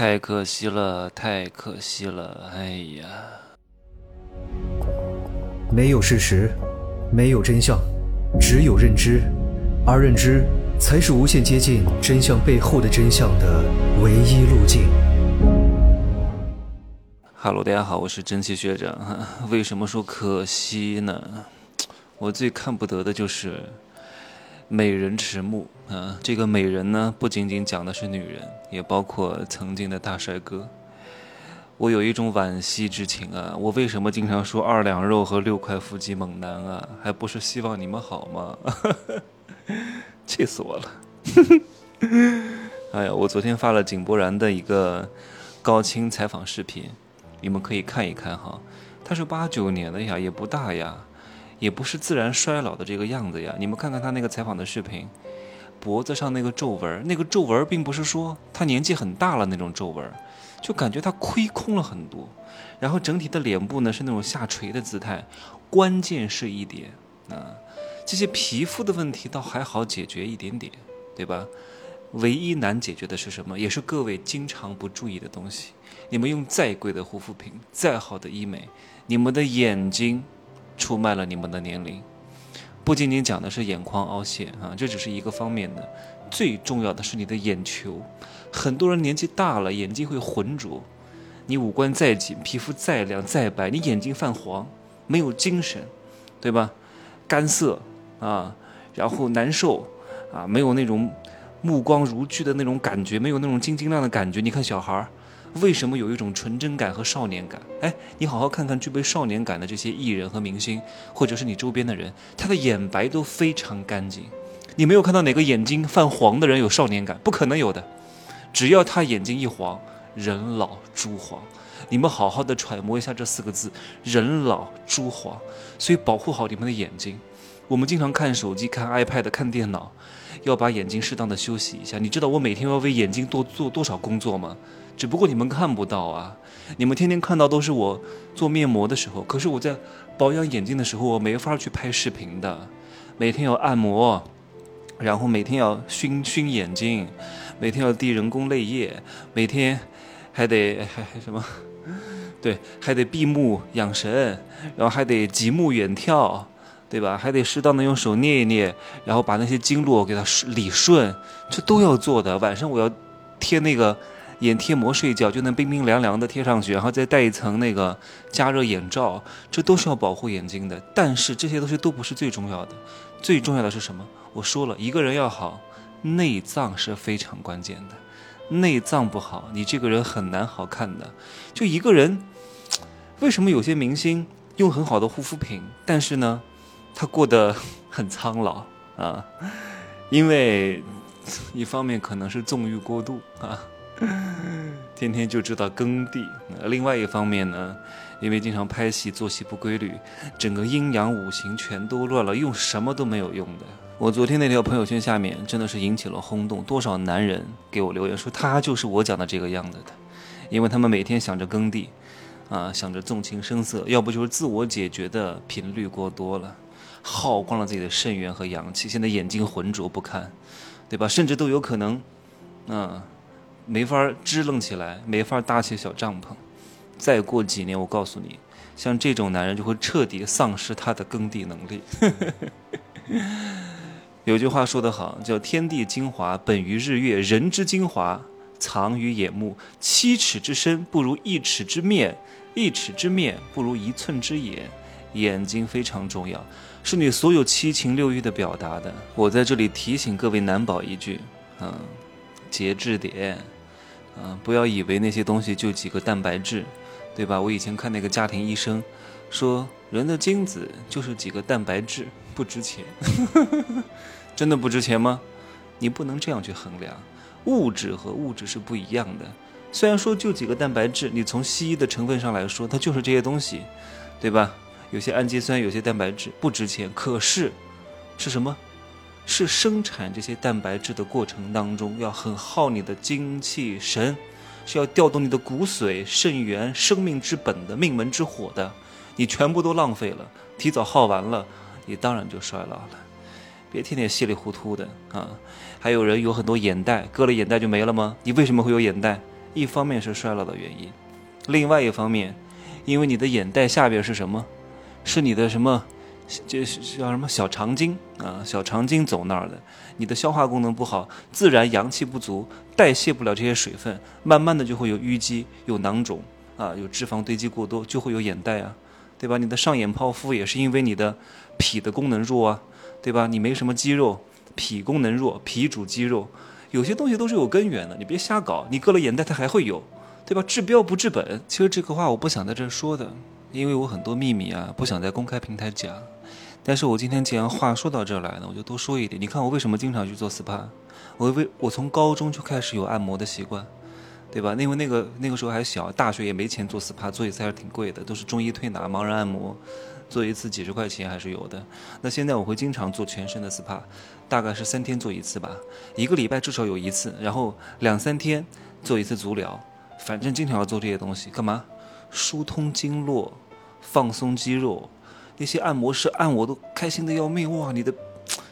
太可惜了，太可惜了，哎呀！没有事实，没有真相，只有认知，而认知才是无限接近真相背后的真相的唯一路径。哈喽，大家好，我是真气学长。为什么说可惜呢？我最看不得的就是美人迟暮啊！这个美人呢，不仅仅讲的是女人，也包括曾经的大帅哥。我有一种惋惜之情啊！我为什么经常说二两肉和六块腹肌猛男啊？还不是希望你们好吗？气死我了！哎呀，我昨天发了井柏然的一个高清采访视频。你们可以看一看哈，他是八九年的呀，也不大呀，也不是自然衰老的这个样子呀。你们看看他那个采访的视频，脖子上那个皱纹，那个皱纹并不是说他年纪很大了那种皱纹，就感觉他亏空了很多。然后整体的脸部呢是那种下垂的姿态，关键是一点啊，这些皮肤的问题倒还好解决一点点，对吧？唯一难解决的是什么？也是各位经常不注意的东西。你们用再贵的护肤品，再好的医美，你们的眼睛出卖了你们的年龄。不仅仅讲的是眼眶凹陷啊，这只是一个方面的，最重要的是你的眼球。很多人年纪大了，眼睛会浑浊。你五官再紧，皮肤再亮再白，你眼睛泛黄，没有精神，对吧？干涩啊，然后难受啊，没有那种。目光如炬的那种感觉，没有那种晶晶亮的感觉。你看小孩儿，为什么有一种纯真感和少年感？哎，你好好看看具备少年感的这些艺人和明星，或者是你周边的人，他的眼白都非常干净。你没有看到哪个眼睛泛黄的人有少年感？不可能有的。只要他眼睛一黄，人老珠黄。你们好好的揣摩一下这四个字：人老珠黄。所以保护好你们的眼睛。我们经常看手机、看 iPad、看电脑。要把眼睛适当的休息一下。你知道我每天要为眼睛多做多少工作吗？只不过你们看不到啊。你们天天看到都是我做面膜的时候，可是我在保养眼睛的时候，我没法去拍视频的。每天要按摩，然后每天要熏熏眼睛，每天要滴人工泪液，每天还得还还什么？对，还得闭目养神，然后还得极目远眺。对吧？还得适当的用手捏一捏，然后把那些经络给它理顺，这都要做的。晚上我要贴那个眼贴膜睡觉，就能冰冰凉凉的贴上去，然后再戴一层那个加热眼罩，这都是要保护眼睛的。但是这些东西都不是最重要的，最重要的是什么？我说了一个人要好，内脏是非常关键的。内脏不好，你这个人很难好看的。就一个人，为什么有些明星用很好的护肤品，但是呢？他过得很苍老啊，因为一方面可能是纵欲过度啊，天天就知道耕地；另外一方面呢，因为经常拍戏，作息不规律，整个阴阳五行全都乱了，用什么都没有用的。我昨天那条朋友圈下面真的是引起了轰动，多少男人给我留言说他就是我讲的这个样子的，因为他们每天想着耕地，啊，想着纵情声色，要不就是自我解决的频率过多了。耗光了自己的肾元和阳气，现在眼睛浑浊不堪，对吧？甚至都有可能，嗯，没法支棱起来，没法搭起小帐篷。再过几年，我告诉你，像这种男人就会彻底丧失他的耕地能力。有句话说得好，叫“天地精华本于日月，人之精华藏于眼目。七尺之身不如一尺之面，一尺之面不如一寸之眼。眼睛非常重要。”是你所有七情六欲的表达的。我在这里提醒各位男宝一句，嗯，节制点，嗯，不要以为那些东西就几个蛋白质，对吧？我以前看那个家庭医生，说人的精子就是几个蛋白质，不值钱，真的不值钱吗？你不能这样去衡量，物质和物质是不一样的。虽然说就几个蛋白质，你从西医的成分上来说，它就是这些东西，对吧？有些氨基酸，有些蛋白质不值钱，可是是什么？是生产这些蛋白质的过程当中要很耗你的精气神，是要调动你的骨髓、肾元、生命之本的命门之火的。你全部都浪费了，提早耗完了，你当然就衰老了。别天天稀里糊涂的啊！还有人有很多眼袋，割了眼袋就没了吗？你为什么会有眼袋？一方面是衰老的原因，另外一方面，因为你的眼袋下边是什么？是你的什么？这是叫什么小肠经啊？小肠经走那儿的，你的消化功能不好，自然阳气不足，代谢不了这些水分，慢慢的就会有淤积、有囊肿啊，有脂肪堆积过多，就会有眼袋啊，对吧？你的上眼泡肤也是因为你的脾的功能弱啊，对吧？你没什么肌肉，脾功能弱，脾主肌肉，有些东西都是有根源的，你别瞎搞，你割了眼袋它还会有，对吧？治标不治本，其实这个话我不想在这说的，因为我很多秘密啊，不想在公开平台讲。但是我今天既然话说到这儿来了，我就多说一点。你看我为什么经常去做 SPA？我为我从高中就开始有按摩的习惯，对吧？因为那个那个时候还小，大学也没钱做 SPA，做一次还是挺贵的，都是中医推拿、盲人按摩，做一次几十块钱还是有的。那现在我会经常做全身的 SPA，大概是三天做一次吧，一个礼拜至少有一次，然后两三天做一次足疗，反正经常要做这些东西，干嘛？疏通经络，放松肌肉。那些按摩师按我都开心的要命哇！你的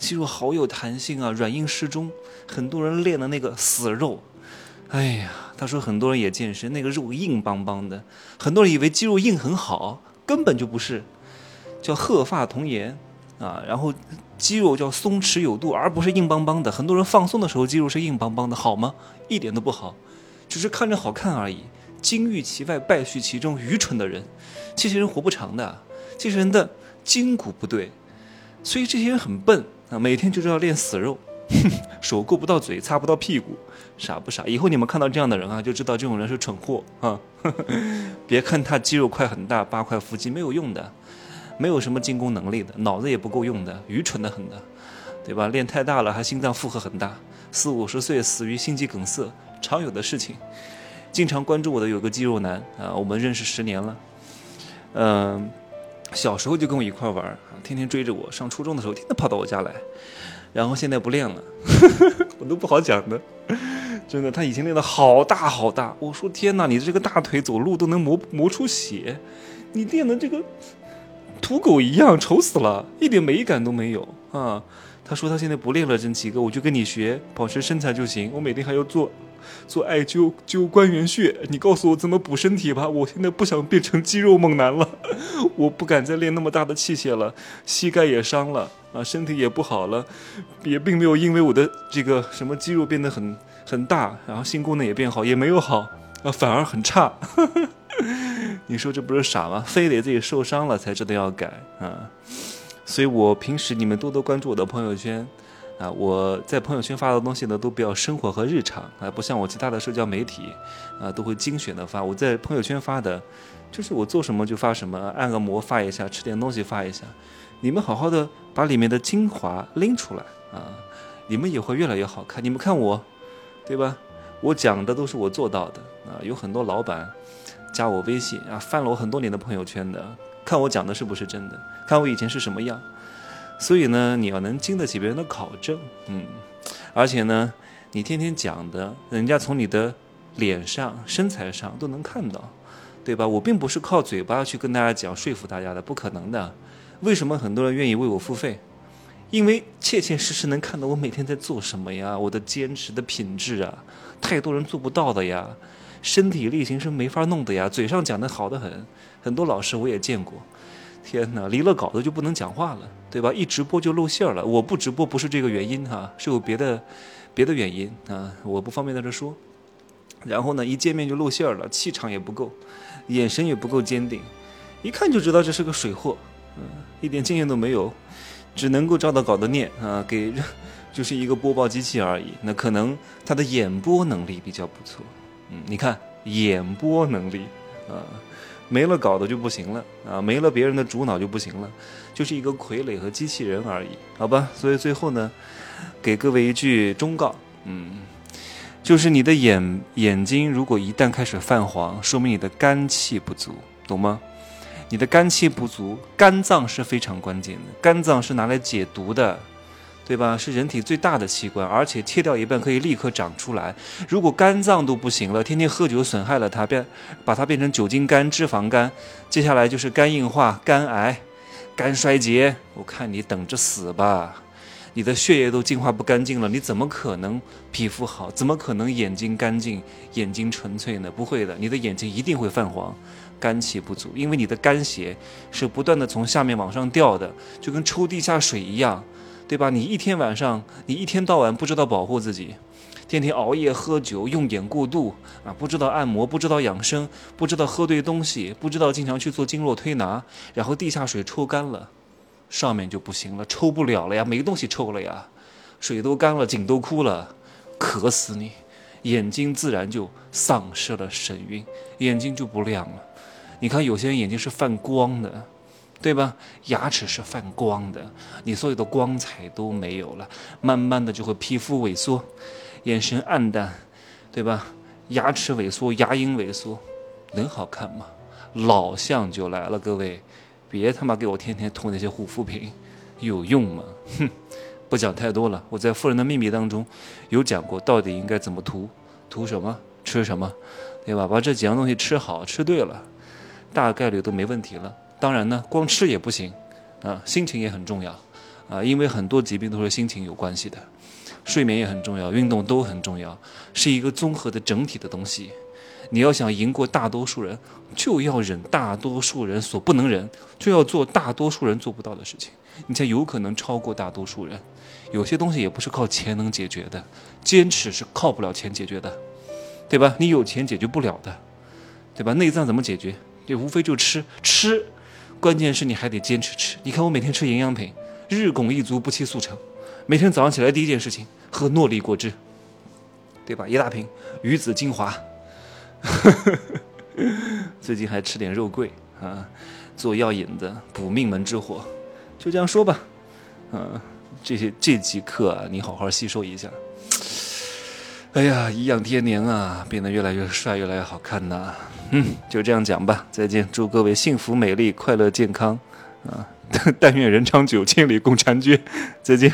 肌肉好有弹性啊，软硬适中。很多人练的那个死肉，哎呀，他说很多人也健身，那个肉硬邦邦的。很多人以为肌肉硬很好，根本就不是，叫鹤发童颜啊。然后肌肉叫松弛有度，而不是硬邦邦的。很多人放松的时候肌肉是硬邦邦的，好吗？一点都不好，只是看着好看而已。金玉其外，败絮其中。愚蠢的人，这些人活不长的。这些人的筋骨不对，所以这些人很笨啊！每天就知道练死肉，手够不到嘴，擦不到屁股，傻不傻？以后你们看到这样的人啊，就知道这种人是蠢货啊！别看他肌肉块很大，八块腹肌没有用的，没有什么进攻能力的，脑子也不够用的，愚蠢的很的，对吧？练太大了还心脏负荷很大，四五十岁死于心肌梗塞，常有的事情。经常关注我的有个肌肉男啊，我们认识十年了，嗯。小时候就跟我一块玩天天追着我。上初中的时候，天天跑到我家来，然后现在不练了，我都不好讲的。真的，他以前练的好大好大。我说天哪，你这个大腿走路都能磨磨出血，你练的这个土狗一样，丑死了，一点美感都没有啊。他说他现在不练了，真奇哥，我就跟你学，保持身材就行。我每天还要做。做艾灸灸关元穴，你告诉我怎么补身体吧。我现在不想变成肌肉猛男了，我不敢再练那么大的器械了，膝盖也伤了啊，身体也不好了，也并没有因为我的这个什么肌肉变得很很大，然后性功能也变好，也没有好啊，反而很差。你说这不是傻吗？非得自己受伤了才知道要改啊。所以我平时你们多多关注我的朋友圈。啊，我在朋友圈发的东西呢，都比较生活和日常啊，不像我其他的社交媒体，啊，都会精选的发。我在朋友圈发的，就是我做什么就发什么，按个摩发一下，吃点东西发一下。你们好好的把里面的精华拎出来啊，你们也会越来越好看。你们看我，对吧？我讲的都是我做到的啊。有很多老板加我微信啊，翻了我很多年的朋友圈的，看我讲的是不是真的，看我以前是什么样。所以呢，你要能经得起别人的考证，嗯，而且呢，你天天讲的，人家从你的脸上、身材上都能看到，对吧？我并不是靠嘴巴去跟大家讲、说服大家的，不可能的。为什么很多人愿意为我付费？因为切切实实能看到我每天在做什么呀，我的坚持的品质啊，太多人做不到的呀，身体力行是没法弄的呀，嘴上讲的好的很，很多老师我也见过。天哪，离了稿子就不能讲话了，对吧？一直播就露馅儿了。我不直播不是这个原因哈，是有别的别的原因啊，我不方便在这说。然后呢，一见面就露馅儿了，气场也不够，眼神也不够坚定，一看就知道这是个水货，嗯，一点经验都没有，只能够照着稿子念啊，给就是一个播报机器而已。那可能他的演播能力比较不错，嗯，你看演播能力啊。没了稿子就不行了啊，没了别人的主脑就不行了，就是一个傀儡和机器人而已，好吧？所以最后呢，给各位一句忠告，嗯，就是你的眼眼睛如果一旦开始泛黄，说明你的肝气不足，懂吗？你的肝气不足，肝脏是非常关键的，肝脏是拿来解毒的。对吧？是人体最大的器官，而且切掉一半可以立刻长出来。如果肝脏都不行了，天天喝酒损害了它，变把它变成酒精肝、脂肪肝，接下来就是肝硬化、肝癌、肝衰竭。我看你等着死吧！你的血液都净化不干净了，你怎么可能皮肤好？怎么可能眼睛干净、眼睛纯粹呢？不会的，你的眼睛一定会泛黄，肝气不足，因为你的肝血是不断的从下面往上掉的，就跟抽地下水一样，对吧？你一天晚上，你一天到晚不知道保护自己，天天熬夜喝酒、用眼过度啊，不知道按摩，不知道养生，不知道喝对东西，不知道经常去做经络推拿，然后地下水抽干了。上面就不行了，抽不了了呀，没东西抽了呀，水都干了，井都枯了，渴死你，眼睛自然就丧失了神韵，眼睛就不亮了。你看有些人眼睛是泛光的，对吧？牙齿是泛光的，你所有的光彩都没有了，慢慢的就会皮肤萎缩，眼神暗淡，对吧？牙齿萎缩，牙龈萎缩，能好看吗？老相就来了，各位。别他妈给我天天涂那些护肤品，有用吗？哼，不讲太多了。我在《富人的秘密》当中有讲过，到底应该怎么涂，涂什么，吃什么，对吧？把这几样东西吃好，吃对了，大概率都没问题了。当然呢，光吃也不行啊，心情也很重要啊，因为很多疾病都是心情有关系的。睡眠也很重要，运动都很重要，是一个综合的整体的东西。你要想赢过大多数人，就要忍大多数人所不能忍，就要做大多数人做不到的事情，你才有可能超过大多数人。有些东西也不是靠钱能解决的，坚持是靠不了钱解决的，对吧？你有钱解决不了的，对吧？内脏怎么解决？也无非就吃吃，关键是你还得坚持吃。你看我每天吃营养品，日拱一卒，不期速成。每天早上起来第一件事情喝诺丽果汁，对吧？一大瓶鱼子精华。最近还吃点肉桂啊，做药引子补命门之火，就这样说吧。嗯，这些这几课啊，你好好吸收一下。哎呀，颐养天年啊，变得越来越帅，越来越好看呐。嗯，就这样讲吧，再见，祝各位幸福美丽、快乐健康啊！但愿人长久，千里共婵娟。再见。